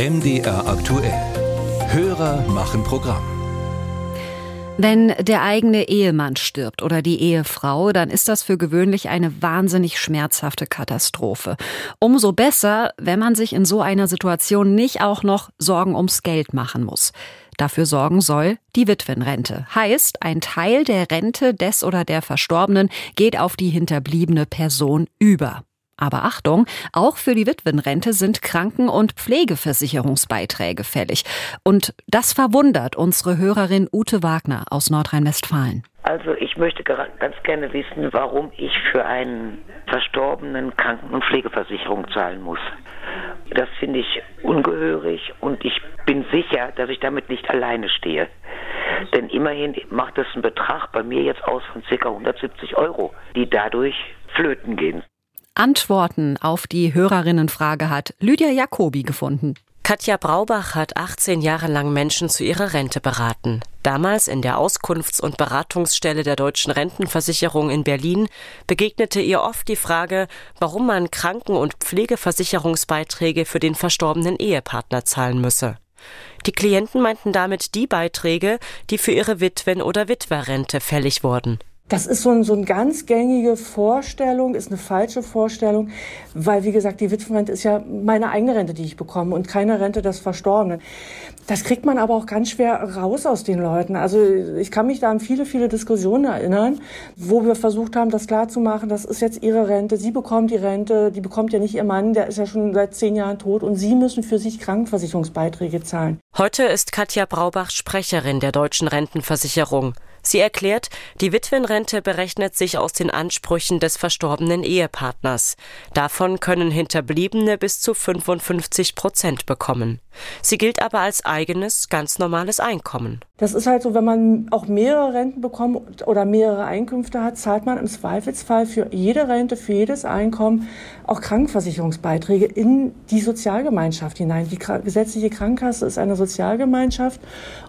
MDR aktuell. Hörer machen Programm. Wenn der eigene Ehemann stirbt oder die Ehefrau, dann ist das für gewöhnlich eine wahnsinnig schmerzhafte Katastrophe. Umso besser, wenn man sich in so einer Situation nicht auch noch Sorgen ums Geld machen muss. Dafür sorgen soll die Witwenrente. Heißt, ein Teil der Rente des oder der Verstorbenen geht auf die hinterbliebene Person über. Aber Achtung, auch für die Witwenrente sind Kranken- und Pflegeversicherungsbeiträge fällig. Und das verwundert unsere Hörerin Ute Wagner aus Nordrhein-Westfalen. Also ich möchte ganz gerne wissen, warum ich für einen Verstorbenen Kranken- und Pflegeversicherung zahlen muss. Das finde ich ungehörig und ich bin sicher, dass ich damit nicht alleine stehe. Denn immerhin macht das einen Betrag bei mir jetzt aus von ca. 170 Euro, die dadurch flöten gehen. Antworten auf die Hörerinnenfrage hat Lydia Jacobi gefunden. Katja Braubach hat 18 Jahre lang Menschen zu ihrer Rente beraten. Damals in der Auskunfts- und Beratungsstelle der Deutschen Rentenversicherung in Berlin begegnete ihr oft die Frage, warum man Kranken- und Pflegeversicherungsbeiträge für den verstorbenen Ehepartner zahlen müsse. Die Klienten meinten damit die Beiträge, die für ihre Witwen- oder Witwerrente fällig wurden. Das ist so, ein, so eine ganz gängige Vorstellung, ist eine falsche Vorstellung, weil, wie gesagt, die Witwenrente ist ja meine eigene Rente, die ich bekomme und keine Rente des Verstorbenen. Das kriegt man aber auch ganz schwer raus aus den Leuten. Also ich kann mich da an viele, viele Diskussionen erinnern, wo wir versucht haben, das klarzumachen, das ist jetzt ihre Rente, sie bekommt die Rente, die bekommt ja nicht ihr Mann, der ist ja schon seit zehn Jahren tot und sie müssen für sich Krankenversicherungsbeiträge zahlen. Heute ist Katja Braubach Sprecherin der Deutschen Rentenversicherung. Sie erklärt, die Witwenrente berechnet sich aus den Ansprüchen des verstorbenen Ehepartners. Davon können Hinterbliebene bis zu 55 Prozent bekommen. Sie gilt aber als eigenes, ganz normales Einkommen. Das ist halt so, wenn man auch mehrere Renten bekommt oder mehrere Einkünfte hat, zahlt man im Zweifelsfall für jede Rente, für jedes Einkommen auch Krankenversicherungsbeiträge in die Sozialgemeinschaft hinein. Die gesetzliche Krankenkasse ist eine Sozialgemeinschaft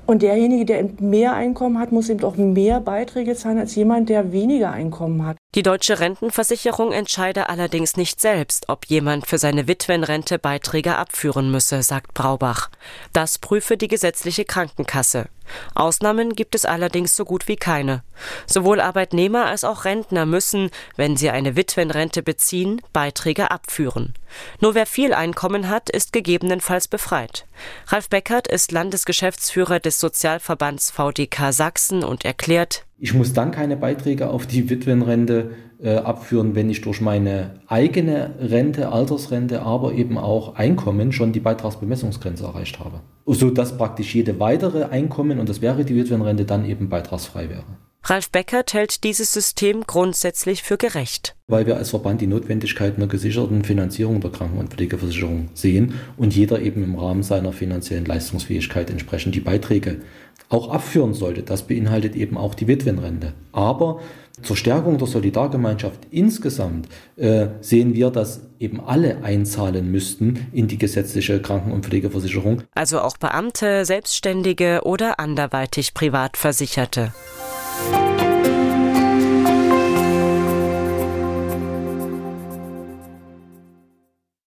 und derjenige, der mehr Einkommen hat, muss eben auch mehr Beiträge zahlen als jemand, der weniger Einkommen hat. Die deutsche Rentenversicherung entscheide allerdings nicht selbst, ob jemand für seine Witwenrente Beiträge abführen müsse, sagt Braubach. Das prüfe die gesetzliche Krankenkasse. Ausnahmen gibt es allerdings so gut wie keine. Sowohl Arbeitnehmer als auch Rentner müssen, wenn sie eine Witwenrente beziehen, Beiträge abführen. Nur wer viel Einkommen hat, ist gegebenenfalls befreit. Ralf Beckert ist Landesgeschäftsführer des Sozialverbands VDK Sachsen und erklärt, ich muss dann keine Beiträge auf die Witwenrente äh, abführen, wenn ich durch meine eigene Rente, Altersrente, aber eben auch Einkommen schon die Beitragsbemessungsgrenze erreicht habe. So dass praktisch jede weitere Einkommen, und das wäre die Witwenrente, dann eben beitragsfrei wäre. Ralf Beckert hält dieses System grundsätzlich für gerecht. Weil wir als Verband die Notwendigkeit einer gesicherten Finanzierung der Kranken- und Pflegeversicherung sehen und jeder eben im Rahmen seiner finanziellen Leistungsfähigkeit entsprechend die Beiträge auch abführen sollte. Das beinhaltet eben auch die Witwenrente. Aber zur Stärkung der Solidargemeinschaft insgesamt äh, sehen wir, dass eben alle einzahlen müssten in die gesetzliche Kranken- und Pflegeversicherung. Also auch Beamte, Selbstständige oder anderweitig Privatversicherte.